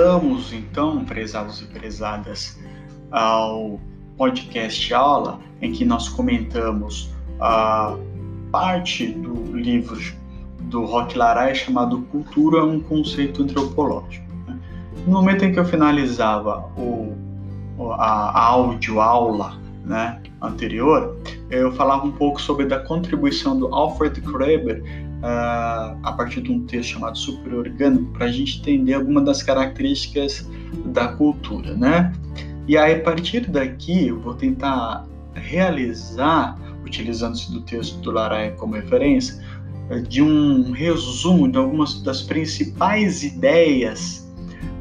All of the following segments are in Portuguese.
Voltamos então, prezados e prezadas, ao podcast aula em que nós comentamos a parte do livro do Roque Laray chamado Cultura, um conceito antropológico. Né? No momento em que eu finalizava o, a, a áudio aula né, anterior, eu falava um pouco sobre a contribuição do Alfred Kreber uh, a partir de um texto chamado Superorgânico para a gente entender algumas das características da cultura, né? E aí, a partir daqui, eu vou tentar realizar, utilizando-se do texto do Laraia como referência, de um resumo de algumas das principais ideias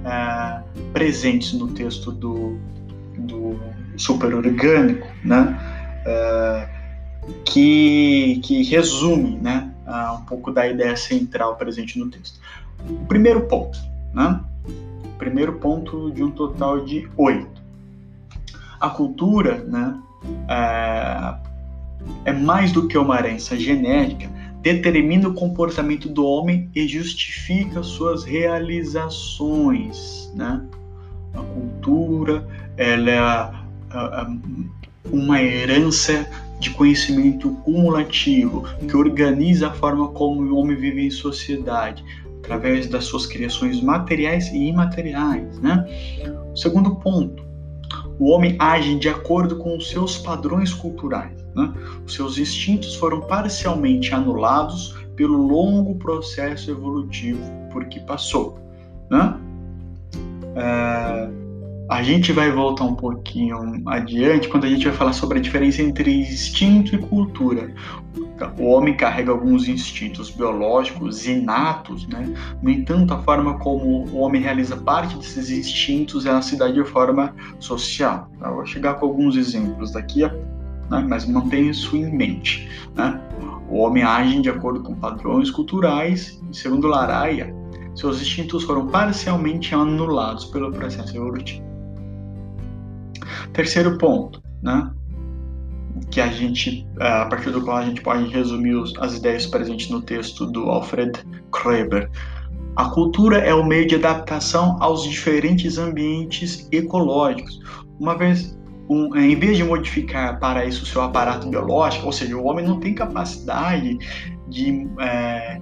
uh, presentes no texto do, do superorgânico, né? Uh, que, que resume né, uh, um pouco da ideia central presente no texto. O primeiro ponto, né? O primeiro ponto de um total de oito. A cultura né, é, é mais do que uma herança genética, determina o comportamento do homem e justifica suas realizações. Né? A cultura ela é uma herança de conhecimento cumulativo que organiza a forma como o homem vive em sociedade, através das suas criações materiais e imateriais. Né? Segundo ponto, o homem age de acordo com os seus padrões culturais. Né? Os seus instintos foram parcialmente anulados pelo longo processo evolutivo por que passou. Né? A gente vai voltar um pouquinho adiante quando a gente vai falar sobre a diferença entre instinto e cultura. O homem carrega alguns instintos biológicos inatos, né? No entanto, a forma como o homem realiza parte desses instintos é se dá de forma social. Eu vou chegar com alguns exemplos daqui, né? mas mantenha isso em mente. Né? O homem age de acordo com padrões culturais, e segundo Laraia, seus instintos foram parcialmente anulados pelo processo evolutivo. Terceiro ponto, né? Que a gente, a partir do qual a gente pode resumir as ideias presentes no texto do Alfred Kreber. A cultura é o meio de adaptação aos diferentes ambientes ecológicos. Uma vez, um, em vez de modificar para isso o seu aparato biológico, ou seja, o homem não tem capacidade de é,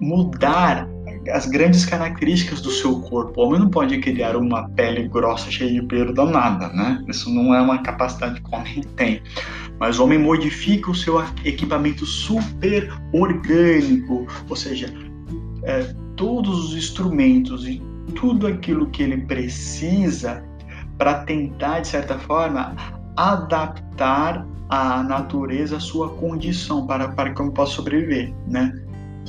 mudar as grandes características do seu corpo. O homem não pode criar uma pele grossa cheia de pelo danada, né? Isso não é uma capacidade que o homem tem. Mas o homem modifica o seu equipamento super orgânico, ou seja, é, todos os instrumentos e tudo aquilo que ele precisa para tentar, de certa forma, adaptar a natureza à sua condição para, para que eu possa sobreviver, né?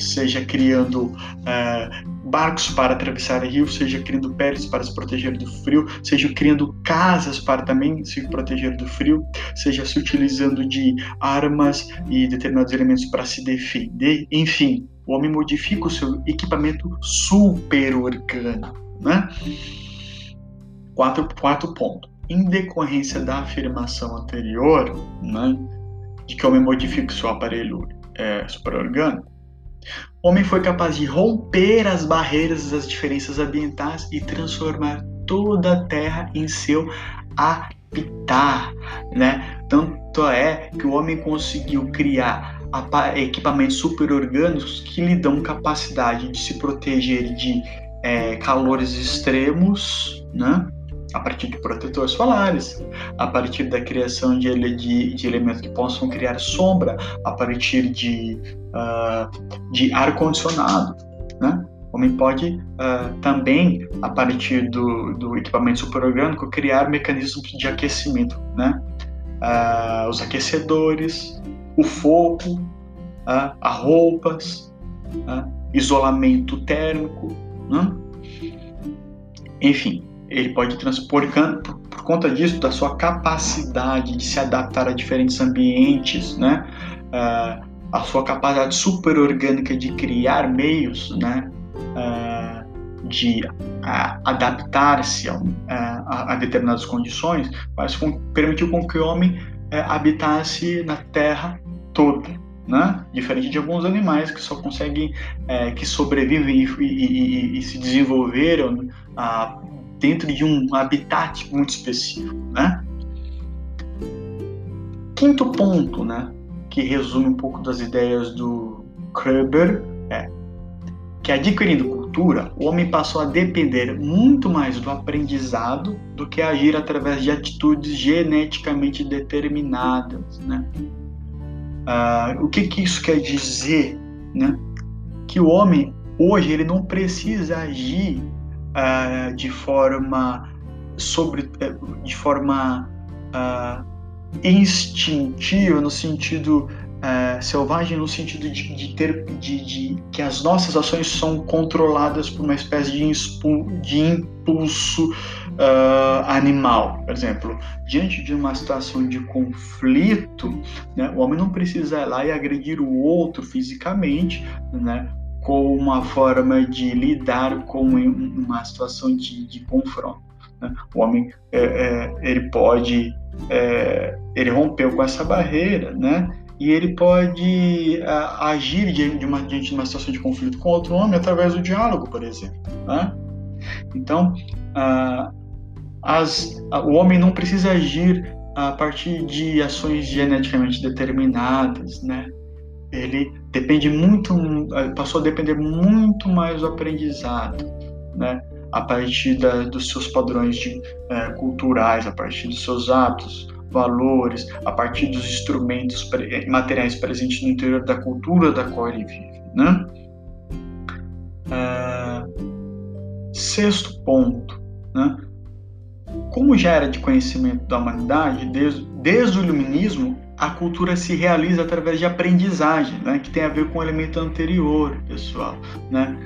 Seja criando é, barcos para atravessar rios, seja criando peles para se proteger do frio, seja criando casas para também se proteger do frio, seja se utilizando de armas e determinados elementos para se defender, enfim, o homem modifica o seu equipamento super orgânico, né? Quatro, quarto ponto. Em decorrência da afirmação anterior, né, de que o homem modifica o seu aparelho é, super orgânico, homem foi capaz de romper as barreiras das diferenças ambientais e transformar toda a Terra em seu habitat, né? Tanto é que o homem conseguiu criar equipamentos superorgânicos que lhe dão capacidade de se proteger de é, calores extremos, né? A partir de protetores solares, a partir da criação de, de, de elementos que possam criar sombra, a partir de, uh, de ar-condicionado. Né? O homem pode uh, também, a partir do, do equipamento superorgânico, criar mecanismos de aquecimento, né? Uh, os aquecedores, o fogo, uh, as roupas, isolamento térmico, né? enfim, ele pode transpor por, por conta disso da sua capacidade de se adaptar a diferentes ambientes, né? Uh, a sua capacidade super orgânica de criar meios, né? Uh, de uh, adaptar-se a, a, a, determinadas condições, mas com, permitiu com que o homem habitasse na Terra toda, né? Diferente de alguns animais que só conseguem, é, que sobrevivem e, e, e, e se desenvolveram ah, dentro de um habitat muito específico, né? Quinto ponto, né? Que resume um pouco das ideias do Kreber é que adquirindo cultura, o homem passou a depender muito mais do aprendizado do que agir através de atitudes geneticamente determinadas, né? Ah, o que, que isso quer dizer, né? Que o homem hoje ele não precisa agir ah, de forma sobre, eh, de forma ah, instintiva no sentido é, selvagem no sentido de, de ter de, de, que as nossas ações são controladas por uma espécie de, de impulso uh, animal. Por exemplo, diante de uma situação de conflito, né, o homem não precisa ir lá e agredir o outro fisicamente, né, com uma forma de lidar com uma situação de, de confronto. Né? O homem é, é, ele pode é, ele rompeu com essa barreira, né? e ele pode uh, agir diante de, uma, diante de uma situação de conflito com outro homem através do diálogo, por exemplo. Né? Então, uh, as, uh, o homem não precisa agir a partir de ações geneticamente determinadas, né? Ele depende muito, passou a depender muito mais do aprendizado, né? A partir da, dos seus padrões de, eh, culturais, a partir dos seus hábitos, valores, a partir dos instrumentos materiais presentes no interior da cultura da qual ele vive. Né? É... Sexto ponto, né? como já era de conhecimento da humanidade, desde, desde o iluminismo, a cultura se realiza através de aprendizagem, né? que tem a ver com o elemento anterior, pessoal. Né?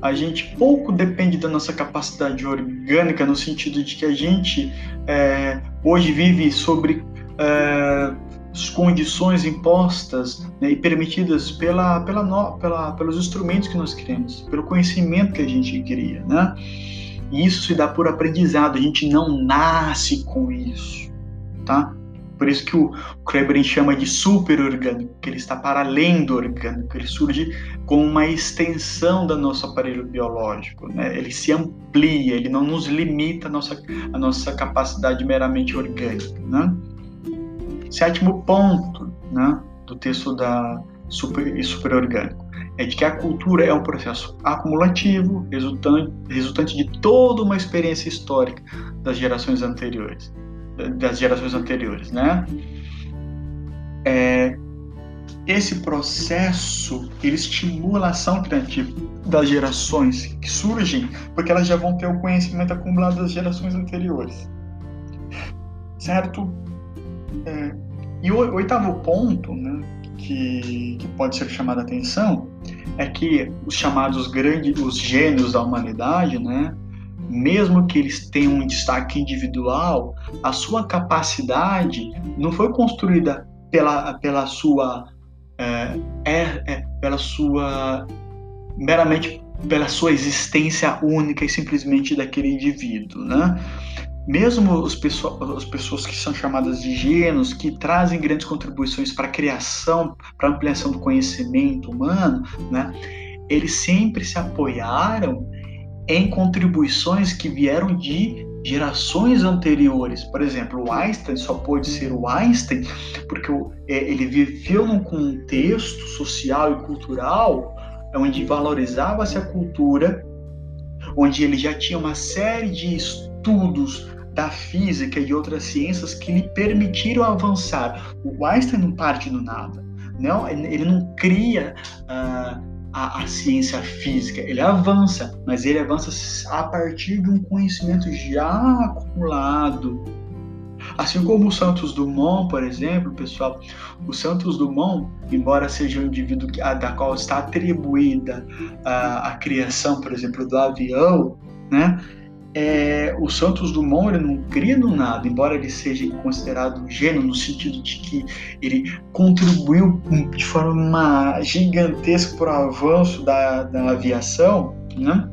a gente pouco depende da nossa capacidade orgânica no sentido de que a gente é, hoje vive sobre é, as condições impostas né, e permitidas pela, pela, no, pela, pelos instrumentos que nós criamos, pelo conhecimento que a gente cria, né? E isso se dá por aprendizado, a gente não nasce com isso, tá? Por isso que o Kreberin chama de super-orgânico, que ele está para além do orgânico, ele surge como uma extensão do nosso aparelho biológico, né? ele se amplia, ele não nos limita a nossa, a nossa capacidade meramente orgânica. Né? Sétimo ponto né, do texto da super, super-orgânico é de que a cultura é um processo acumulativo, resultante, resultante de toda uma experiência histórica das gerações anteriores das gerações anteriores, né? É, esse processo ele estimula a ação criativa das gerações que surgem, porque elas já vão ter o conhecimento acumulado das gerações anteriores, certo? É, e o oitavo ponto, né, que, que pode ser chamado a atenção, é que os chamados grandes, os gênios da humanidade, né, mesmo que eles tenham um destaque individual, a sua capacidade não foi construída pela, pela sua é, é, é, pela sua meramente pela sua existência única e simplesmente daquele indivíduo, né? Mesmo os pessoas, as pessoas que são chamadas de gênios, que trazem grandes contribuições para a criação, para a ampliação do conhecimento humano, né? Eles sempre se apoiaram em contribuições que vieram de gerações anteriores. Por exemplo, o Einstein só pôde ser o Einstein porque é, ele viveu num contexto social e cultural onde valorizava-se a cultura, onde ele já tinha uma série de estudos da física e outras ciências que lhe permitiram avançar. O Einstein não parte do nada. Não, ele não cria uh, a, a, ciência física, ele avança, mas ele avança a partir de um conhecimento já acumulado. Assim como o Santos Dumont, por exemplo, pessoal, o Santos Dumont, embora seja um indivíduo da qual está atribuída a, a criação, por exemplo, do avião, né? É, o Santos Dumont ele não cria no nada, embora ele seja considerado um gênio no sentido de que ele contribuiu de forma gigantesca para o avanço da, da aviação, né?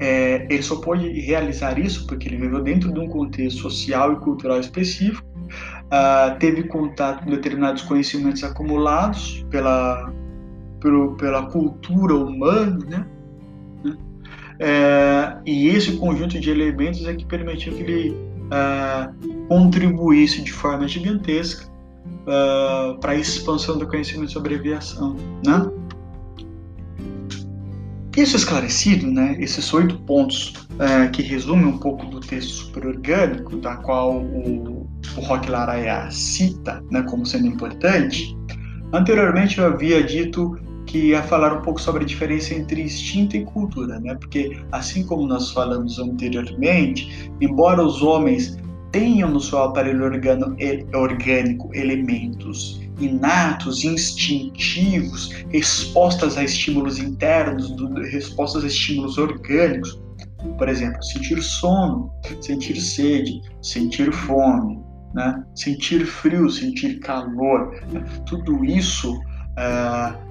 É, ele só pôde realizar isso porque ele viveu dentro de um contexto social e cultural específico, uh, teve contato com determinados conhecimentos acumulados pela, pelo, pela cultura humana, né? É, e esse conjunto de elementos é que permitiu que ele uh, contribuísse de forma gigantesca uh, para a expansão do conhecimento sobre aviação, né? Isso esclarecido, né, esses oito pontos uh, que resumem um pouco do texto superorgânico, da qual o, o Laraia cita né, como sendo importante, anteriormente eu havia dito que ia falar um pouco sobre a diferença entre instinto e cultura, né? Porque assim como nós falamos anteriormente, embora os homens tenham no seu aparelho orgânico elementos inatos, instintivos, respostas a estímulos internos, respostas a estímulos orgânicos. Por exemplo, sentir sono, sentir sede, sentir fome, né? sentir frio, sentir calor. Né? Tudo isso uh,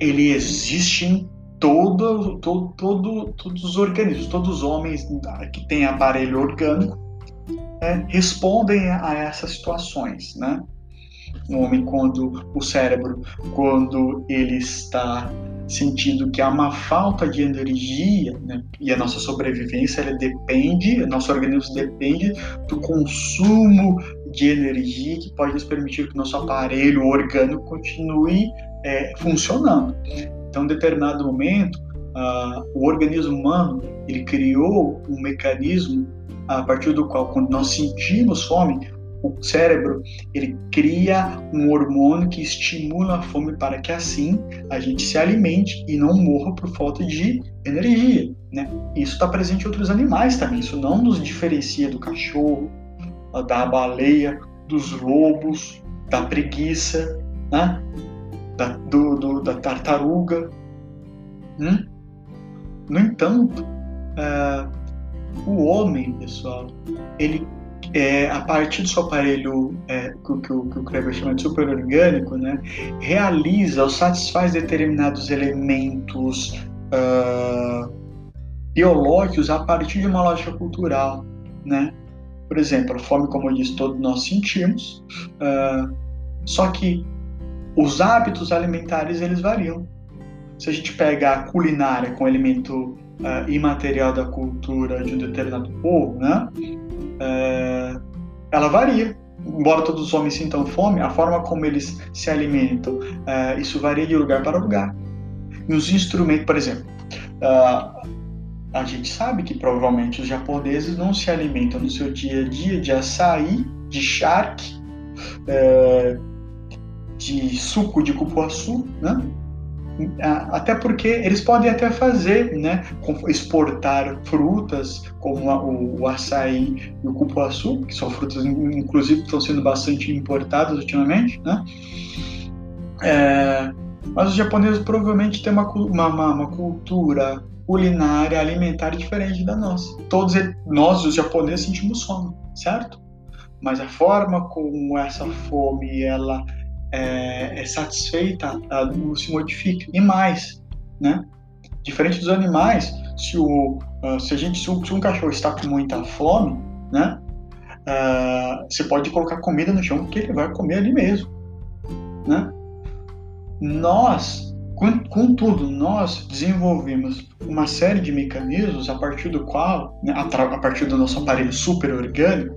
ele existe em todo, todo, todo, todos os organismos, todos os homens que têm aparelho orgânico é, respondem a, essas situações, né? O homem quando o cérebro, quando ele está sentindo que há uma falta de energia, né? e a nossa sobrevivência ela depende, nosso organismo depende do consumo de energia que pode nos permitir que nosso aparelho orgânico continue é, funcionando. Então, em determinado momento, uh, o organismo humano ele criou um mecanismo a partir do qual, quando nós sentimos fome, o cérebro ele cria um hormônio que estimula a fome para que assim a gente se alimente e não morra por falta de energia. Né? Isso está presente em outros animais também. Isso não nos diferencia do cachorro, da baleia, dos lobos, da preguiça, né? Da, do, do, da tartaruga. Hum? No entanto, é, o homem, pessoal, ele é, a partir do seu aparelho é, que, que, que, o Kleber chama de superorgânico, né, realiza ou satisfaz determinados elementos uh, biológicos a partir de uma lógica cultural, né? Por exemplo, a fome, como eu disse, todos nós sentimos, uh, só que os hábitos alimentares eles variam. Se a gente pega a culinária com elemento uh, imaterial da cultura de um determinado povo, né, uh, ela varia. Embora todos os homens sintam fome, a forma como eles se alimentam, uh, isso varia de lugar para lugar. Os instrumentos, por exemplo, a gente sabe que provavelmente os japoneses não se alimentam no seu dia a dia de açaí, de charque, de suco de cupuaçu, né? Até porque eles podem até fazer, né? Exportar frutas como o, açaí e o cupuaçu, que são frutas, inclusive, que estão sendo bastante importadas ultimamente, né? É, mas os japoneses provavelmente têm uma, uma, uma cultura culinária alimentar diferente da nossa. Todos nós, os japoneses, sentimos fome, certo? Mas a forma como essa fome ela é, é satisfeita, ela se modifica. E mais, né? Diferente dos animais, se, o, uh, se, a gente, se, um cachorro está com muita fome, né? Uh, você pode colocar comida no chão porque ele vai comer ali mesmo, né? Nós, contudo, nós desenvolvemos uma série de mecanismos a partir do qual, né, a partir do nosso aparelho super orgânico,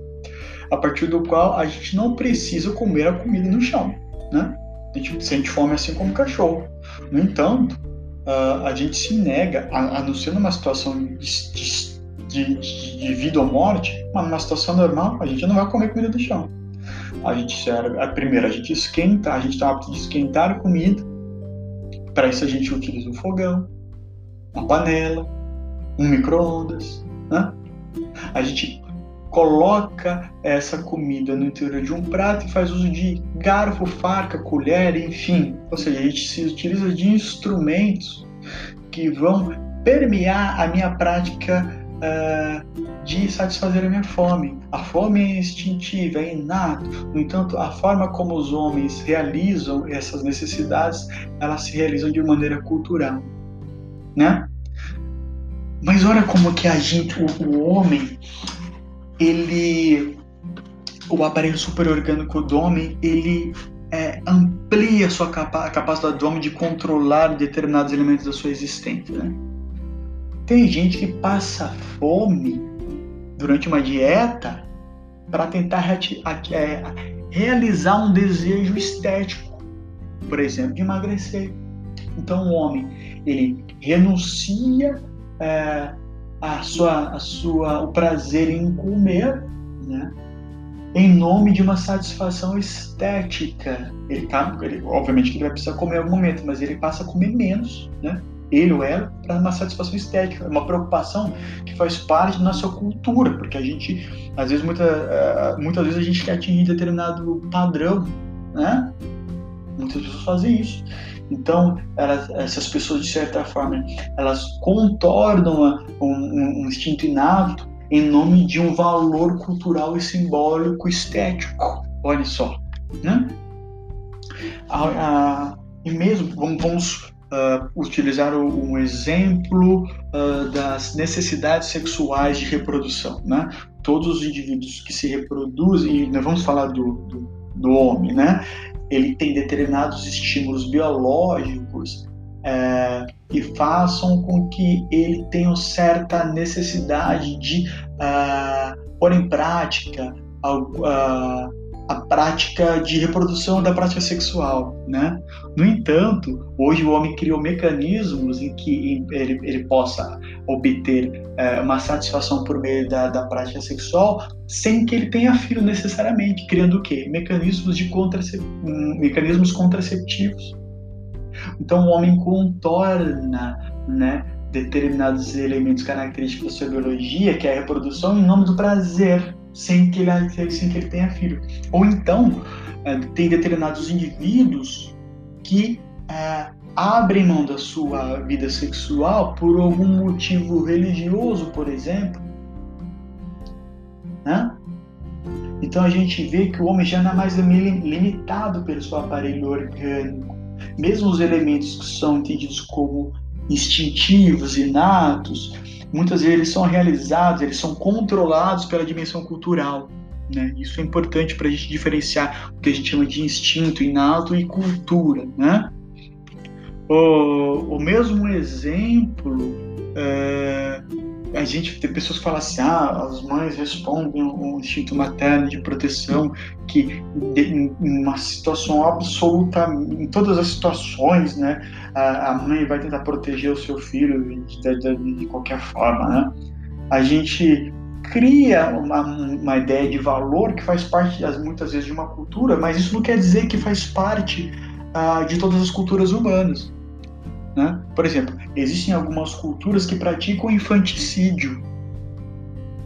a partir do qual a gente não precisa comer a comida no chão né? A gente sente fome assim como cachorro. No entanto, uh, a gente se nega, a, a não ser numa situação de, de, de, de vida ou morte, mas numa situação normal, a gente não vai comer comida do chão. A gente serve, a primeira, a gente esquenta, a gente está apto de esquentar a comida. Para isso a gente utiliza um fogão, uma panela, um micro-ondas, né? A gente coloca essa comida no interior de um prato e faz uso de garfo, faca, colher, enfim. Ou seja, a gente se utiliza de instrumentos que vão permear a minha prática uh, de satisfazer a minha fome. A fome é instintiva, é inata. No entanto, a forma como os homens realizam essas necessidades, elas se realizam de maneira cultural, né? Mas olha como que a gente, o, o homem, ele o aparelho superorgânico do homem ele é, amplia sua capa capacidade do homem de controlar determinados elementos da sua existência. Né? Tem gente que passa fome durante uma dieta para tentar é, realizar um desejo estético, por exemplo, de emagrecer. Então o homem ele renuncia é, a sua, a sua, o prazer em comer, né? em nome de uma satisfação estética. Ele tá, ele, obviamente que ele vai precisar comer em algum momento, mas ele passa a comer menos, né? Ele ou ela, para uma satisfação estética. Uma preocupação que faz parte da nossa cultura, porque a gente, às vezes, muita, uh, muitas vezes a gente quer atingir determinado padrão, né? Muitas pessoas fazem isso. Então, elas, essas pessoas, de certa forma, elas contornam um, um instinto inato em nome de um valor cultural e simbólico estético. Olha só, né? e mesmo vamos, vamos uh, utilizar um exemplo uh, das necessidades sexuais de reprodução, né? Todos os indivíduos que se reproduzem, e nós vamos falar do, do, do homem, né? Ele tem determinados estímulos biológicos é, e façam com que ele tenha certa necessidade de uh, pôr em prática a, a, prática de reprodução da prática sexual, né? No entanto, hoje o homem criou mecanismos em que ele, ele possa obter uh, uma satisfação por meio da, da prática sexual sem que ele tenha filho necessariamente, criando o quê? Mecanismos de contracep... mecanismos contraceptivos então o homem contorna né, determinados elementos característicos da sua biologia, que é a reprodução, em nome do prazer, sem que ele, sem que ele tenha filho. Ou então, é, tem determinados indivíduos que é, abrem mão da sua vida sexual por algum motivo religioso, por exemplo. Né? Então a gente vê que o homem já não é mais limitado pelo seu aparelho orgânico mesmo os elementos que são entendidos como instintivos, inatos, muitas vezes eles são realizados, eles são controlados pela dimensão cultural. Né? Isso é importante para a gente diferenciar o que a gente chama de instinto inato e cultura. Né? O, o mesmo exemplo é, a gente tem pessoas que falam assim, ah, as mães respondem um instinto materno de proteção que em uma situação absoluta, em todas as situações, né, a, mãe vai tentar proteger o seu filho de, de, de qualquer forma, né? A gente cria uma, uma ideia de valor que faz parte, muitas vezes, de uma cultura, mas isso não quer dizer que faz parte uh, de todas as culturas humanas. Né? Por exemplo, existem algumas culturas que praticam infanticídio.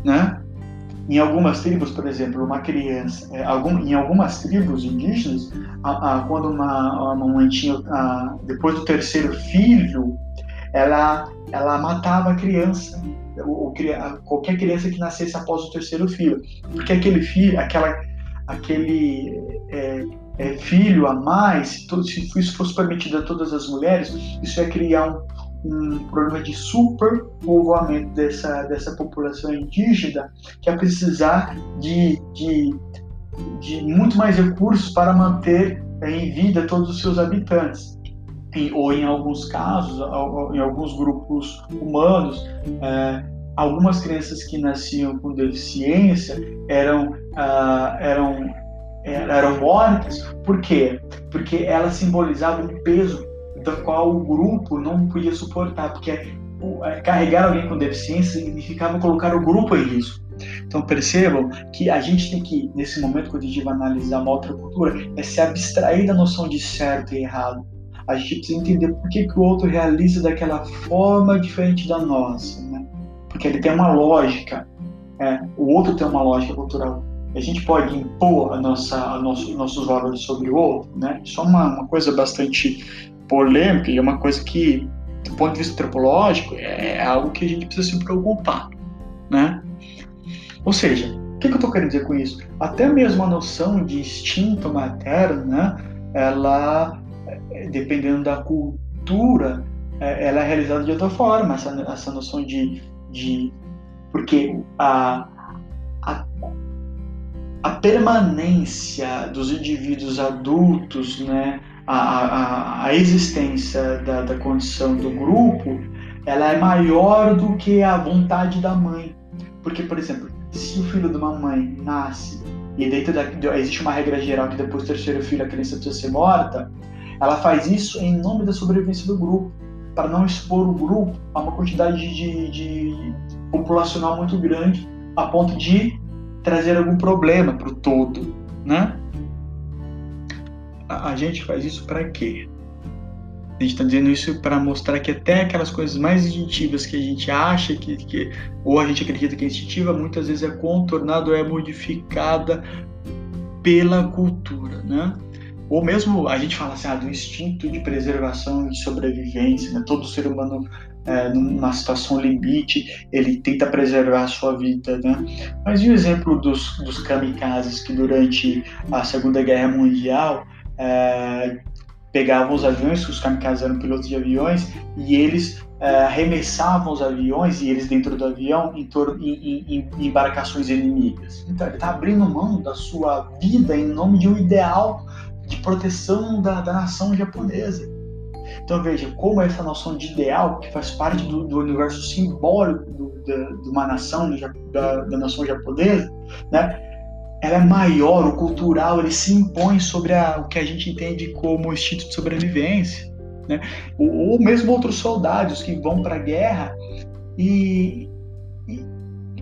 Né? Em algumas tribos, por exemplo, uma criança, é, algum, em algumas tribos indígenas, a, a, quando uma, uma mãe tinha, a, depois do terceiro filho, ela, ela matava a criança, ou, ou, qualquer criança que nascesse após o terceiro filho, porque aquele filho, aquela, aquele é, é, filho a mais, se, se isso fosse permitido a todas as mulheres, isso ia criar um, um problema de superpovoamento dessa, dessa população indígena, que ia precisar de, de, de muito mais recursos para manter é, em vida todos os seus habitantes. Ou em alguns casos, em alguns grupos humanos, é, algumas crianças que nasciam com deficiência eram, ah, eram eram mortas, por quê? Porque elas simbolizavam um peso qual o grupo não podia suportar, porque é, carregar alguém com deficiência significava colocar o grupo em risco. Então percebam que a gente tem que, nesse momento, quando a gente vai analisar uma outra cultura, é se abstrair da noção de certo e errado. A gente precisa entender por que, que o outro realiza daquela forma diferente da nossa, né? porque ele tem uma lógica, é, o outro tem uma lógica cultural a gente pode impor a nossa, a nosso, nossos valores sobre o outro, né? Isso é uma, uma coisa bastante polêmica e é uma coisa que, do ponto de vista antropológico, é algo que a gente precisa se preocupar, né? Ou seja, o que, eu estou querendo dizer com isso? Até mesmo a noção de instinto materno, né? Ela, dependendo da cultura, é, ela é realizada de outra forma, essa, essa noção de, de porque a, a a permanência dos indivíduos adultos, né, a, a, a existência da, da condição do grupo, ela é maior do que a vontade da mãe. Porque, por exemplo, se o filho de uma mãe nasce e dentro da, existe uma regra geral que depois do terceiro filho a criança precisa ser morta, ela faz isso em nome da sobrevivência do grupo, para não expor o grupo a uma quantidade de, de populacional muito grande, a ponto de trazer algum problema para o todo, né? A, gente faz isso para quê? A gente está dizendo isso para mostrar que até aquelas coisas mais instintivas que a gente acha que, que, ou a gente acredita que é instintiva, muitas vezes é contornada ou é modificada pela cultura, né? Ou mesmo a gente fala assim, ah, do instinto de preservação e sobrevivência, né? Todo ser humano é, numa situação limite, ele tenta preservar a sua vida, né? Mas e o exemplo dos, dos kamikazes que durante a Segunda Guerra Mundial é, pegavam os aviões, os kamikazes eram pilotos de aviões, e eles é, arremessavam os aviões, e eles dentro do avião, em, torno, em, em, em embarcações inimigas. Então ele está abrindo mão da sua vida em nome de um ideal de proteção da, da nação japonesa. Então veja como essa noção de ideal, que faz parte do, do universo simbólico do, da, de uma nação, da, da nação japonesa, né? Ela é maior, o cultural, ele se impõe sobre a, o que a gente entende como instinto de sobrevivência. Né? Ou, ou mesmo outros soldados que vão para a guerra e, e,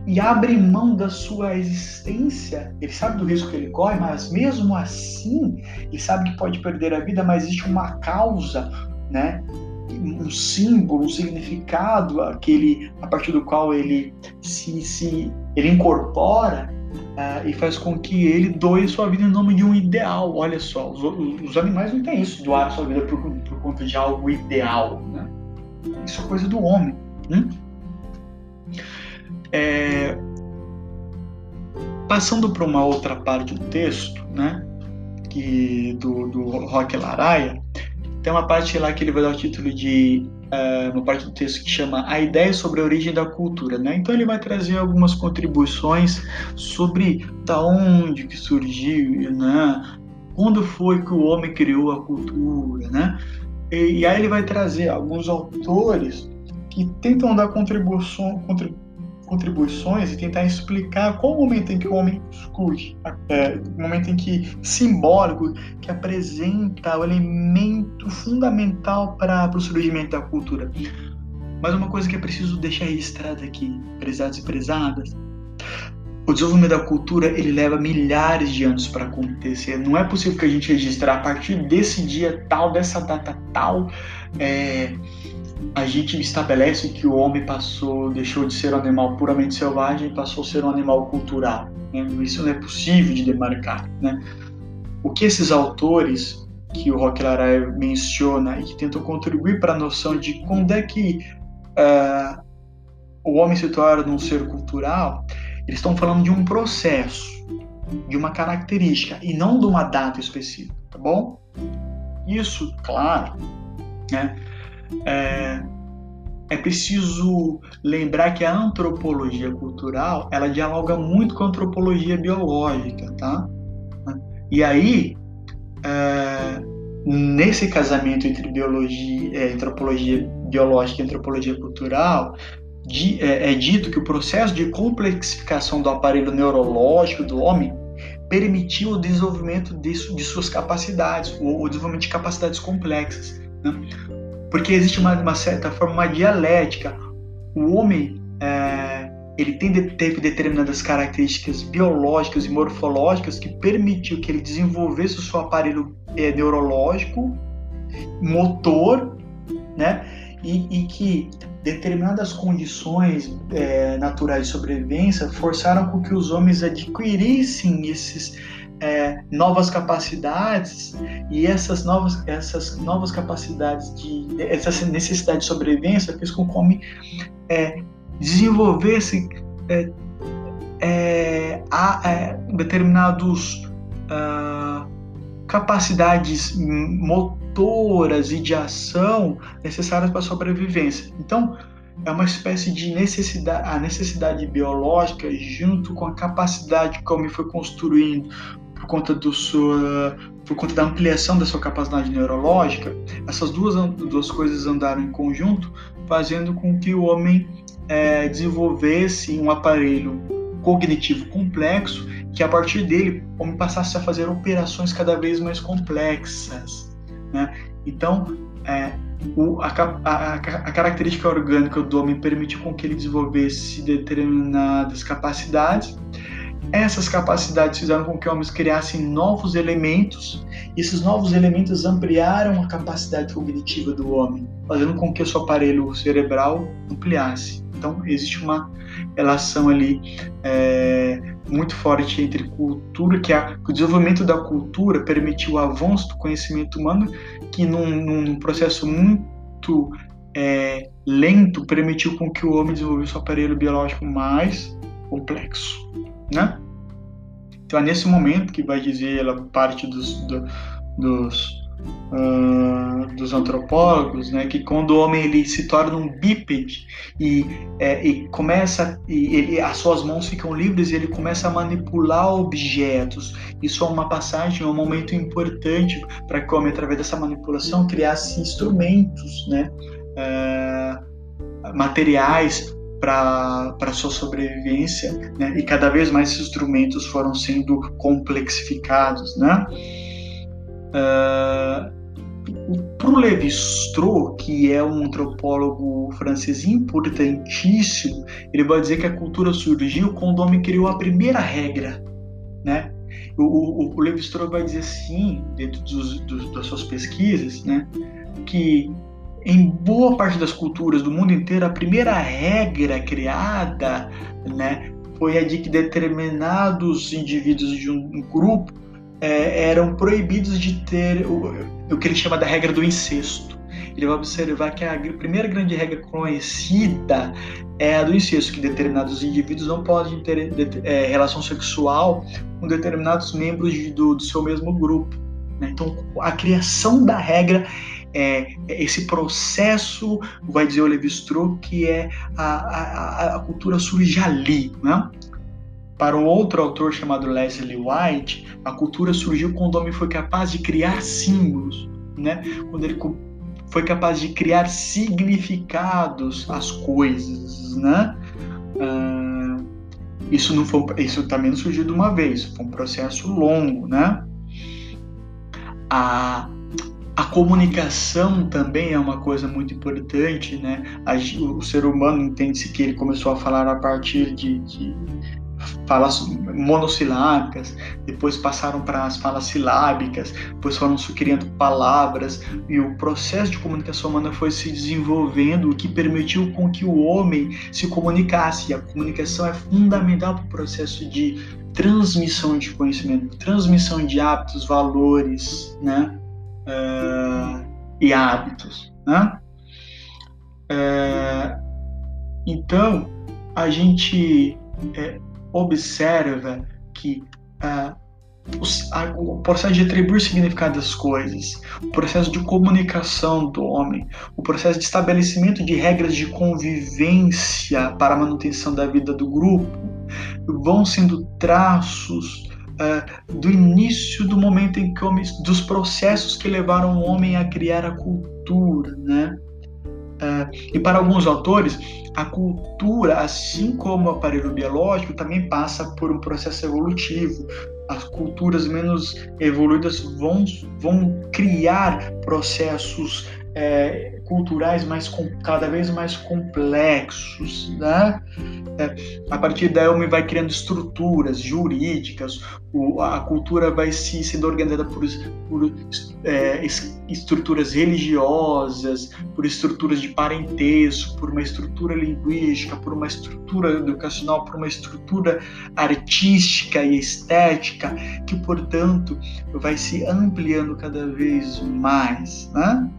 e abrem mão da sua existência. Ele sabe do risco que ele corre, mas mesmo assim, ele sabe que pode perder a vida, mas existe uma causa, né? um símbolo, um significado aquele a partir do qual ele se, se ele incorpora uh, e faz com que ele doe sua vida em nome de um ideal. Olha só, os, os animais não têm isso, doar sua vida por, por conta de algo ideal. Né? Isso é coisa do homem. Né? É, passando para uma outra parte do texto, né, que do, do Roque Laraia, tem uma parte lá que ele vai dar o título de uh, uma parte do texto que chama A Ideia sobre a Origem da Cultura. Né? Então ele vai trazer algumas contribuições sobre da onde que surgiu, né? quando foi que o homem criou a cultura. Né? E, e aí ele vai trazer alguns autores que tentam dar contribuição, contribuição contribuições e tentar explicar qual o momento em que o homem surge, é, o momento em que simbólico, que apresenta o elemento fundamental para o surgimento da cultura. Mas uma coisa que é preciso deixar registrada aqui, prezados e prezadas, o desenvolvimento da cultura ele leva milhares de anos para acontecer. Não é possível que a gente registre a partir desse dia tal, dessa data tal, é, a gente estabelece que o homem passou, deixou de ser um animal puramente selvagem e passou a ser um animal cultural. Né? Isso não é possível de demarcar. Né? O que esses autores que o Roque Laray menciona e que tentam contribuir para a noção de quando é que uh, o homem se torna um ser cultural, eles estão falando de um processo, de uma característica e não de uma data específica, tá bom? Isso, claro, né? É, é preciso lembrar que a antropologia cultural ela dialoga muito com a antropologia biológica, tá? E aí, é, nesse casamento entre biologia, é, antropologia biológica e antropologia cultural, de, é, é, dito que o processo de complexificação do aparelho neurológico do homem permitiu o desenvolvimento de, de suas capacidades, o, o, desenvolvimento de capacidades complexas. Né? Porque existe uma, uma certa forma, uma dialética. O homem é, ele tem, teve determinadas características biológicas e morfológicas que permitiu que ele desenvolvesse o seu aparelho é, neurológico, motor, né? E, e que determinadas condições é, naturais de sobrevivência forçaram com que os homens adquirissem esses é, novas capacidades e essas novas, essas novas capacidades de essa necessidade de sobrevivência fez com que o homem é, desenvolvesse é, é a, é, determinados uh, capacidades motoras e de ação necessárias para a sobrevivência. Então, é uma espécie de necessidade, a necessidade biológica junto com a capacidade que o homem foi construindo por conta do sua por conta da ampliação da sua capacidade neurológica, essas duas, duas coisas andaram em conjunto, fazendo com que o homem é, desenvolvesse um aparelho cognitivo complexo, que a partir dele o homem passasse a fazer operações cada vez mais complexas. Né? Então, é, o, a, a, a, característica orgânica do homem permitiu com que ele desenvolvesse determinadas capacidades. Essas capacidades fizeram com que homens criassem novos elementos, e esses novos elementos ampliaram a capacidade cognitiva do homem, fazendo com que o seu aparelho cerebral ampliasse. Então, existe uma relação ali é, muito forte entre cultura, que, a, que, o desenvolvimento da cultura permitiu o avanço do conhecimento humano, que num, num processo muito é, lento permitiu com que o homem desenvolvesse um aparelho biológico mais complexo, né? Então é nesse momento que vai dizer ela parte dos, do, dos uh, dos antropólogos, né, que quando o homem ele se torna um bípede e, é, e começa e ele, as suas mãos ficam livres e ele começa a manipular objetos. Isso é uma passagem, é um momento importante para que o homem através dessa manipulação criasse instrumentos, né, uh, materiais para sua sobrevivência, né? e cada vez mais esses instrumentos foram sendo complexificados, né? Uh, para o Levi-Strauss, que é um antropólogo francês importantíssimo, ele vai dizer que a cultura surgiu quando o homem criou a primeira regra, né? O, o, o Levi-Strauss vai dizer assim, dentro dos, dos, das suas pesquisas, né, que em boa parte das culturas do mundo inteiro, a primeira regra criada, né, foi a de que determinados indivíduos de um grupo é, eram proibidos de ter o, o que ele chama da regra do incesto. Ele vai observar que a primeira grande regra conhecida é a do incesto, que determinados indivíduos não podem ter é, relação sexual com determinados membros de, do, do, seu mesmo grupo. Né? Então, a criação da regra é, esse processo, vai dizer o Levi-Strauss, que é a, a, a, cultura surge ali, né? Para um outro autor chamado Leslie White, a cultura surgiu quando o homem foi capaz de criar símbolos, né? Quando ele foi capaz de criar significados às coisas, né? Ah, isso não foi, isso também não surgiu de uma vez, foi um processo longo, né? A, a comunicação também é uma coisa muito importante, né? O, ser humano entende-se que ele começou a falar a partir de, de falas monossilábicas, depois passaram para as falas silábicas, depois foram criando palavras e o processo de comunicação humana foi se desenvolvendo, o que permitiu com que o homem se comunicasse. E a comunicação é fundamental para o processo de transmissão de conhecimento, transmissão de hábitos, valores, né? Uh, e hábitos, né? Uh, então, a gente é, observa que ah, o processo de atribuir significado às coisas, o processo de comunicação do homem, o processo de estabelecimento de regras de convivência para a manutenção da vida do grupo, vão sendo traços uh, do início do momento em que o homem, dos processos que levaram o homem a criar a cultura, né? Uh, e para alguns autores, a cultura, assim como o aparelho biológico, também passa por um processo evolutivo. As culturas menos evoluídas vão, vão criar processos é, culturais mais, cada vez mais complexos, né? É, a partir daí o homem vai criando estruturas jurídicas, o, a cultura vai se sendo organizada por, por é, estruturas religiosas, por estruturas de parentesco, por uma estrutura linguística, por uma estrutura educacional, por uma estrutura artística e estética, que portanto vai se ampliando cada vez mais, né?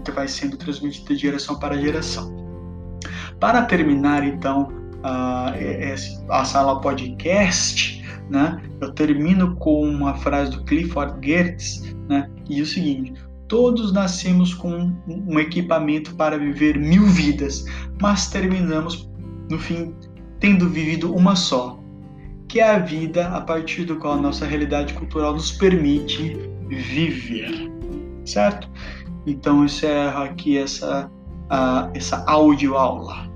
Que vai sendo transmitida de geração para geração. Para terminar, então, a, a sala podcast, né, eu termino com uma frase do Clifford Geertz, né, e o seguinte: todos nascemos com um equipamento para viver mil vidas, mas terminamos, no fim, tendo vivido uma só, que é a vida a partir do qual a nossa realidade cultural nos permite viver, certo? Então encerro aqui essa, uh, essa aula.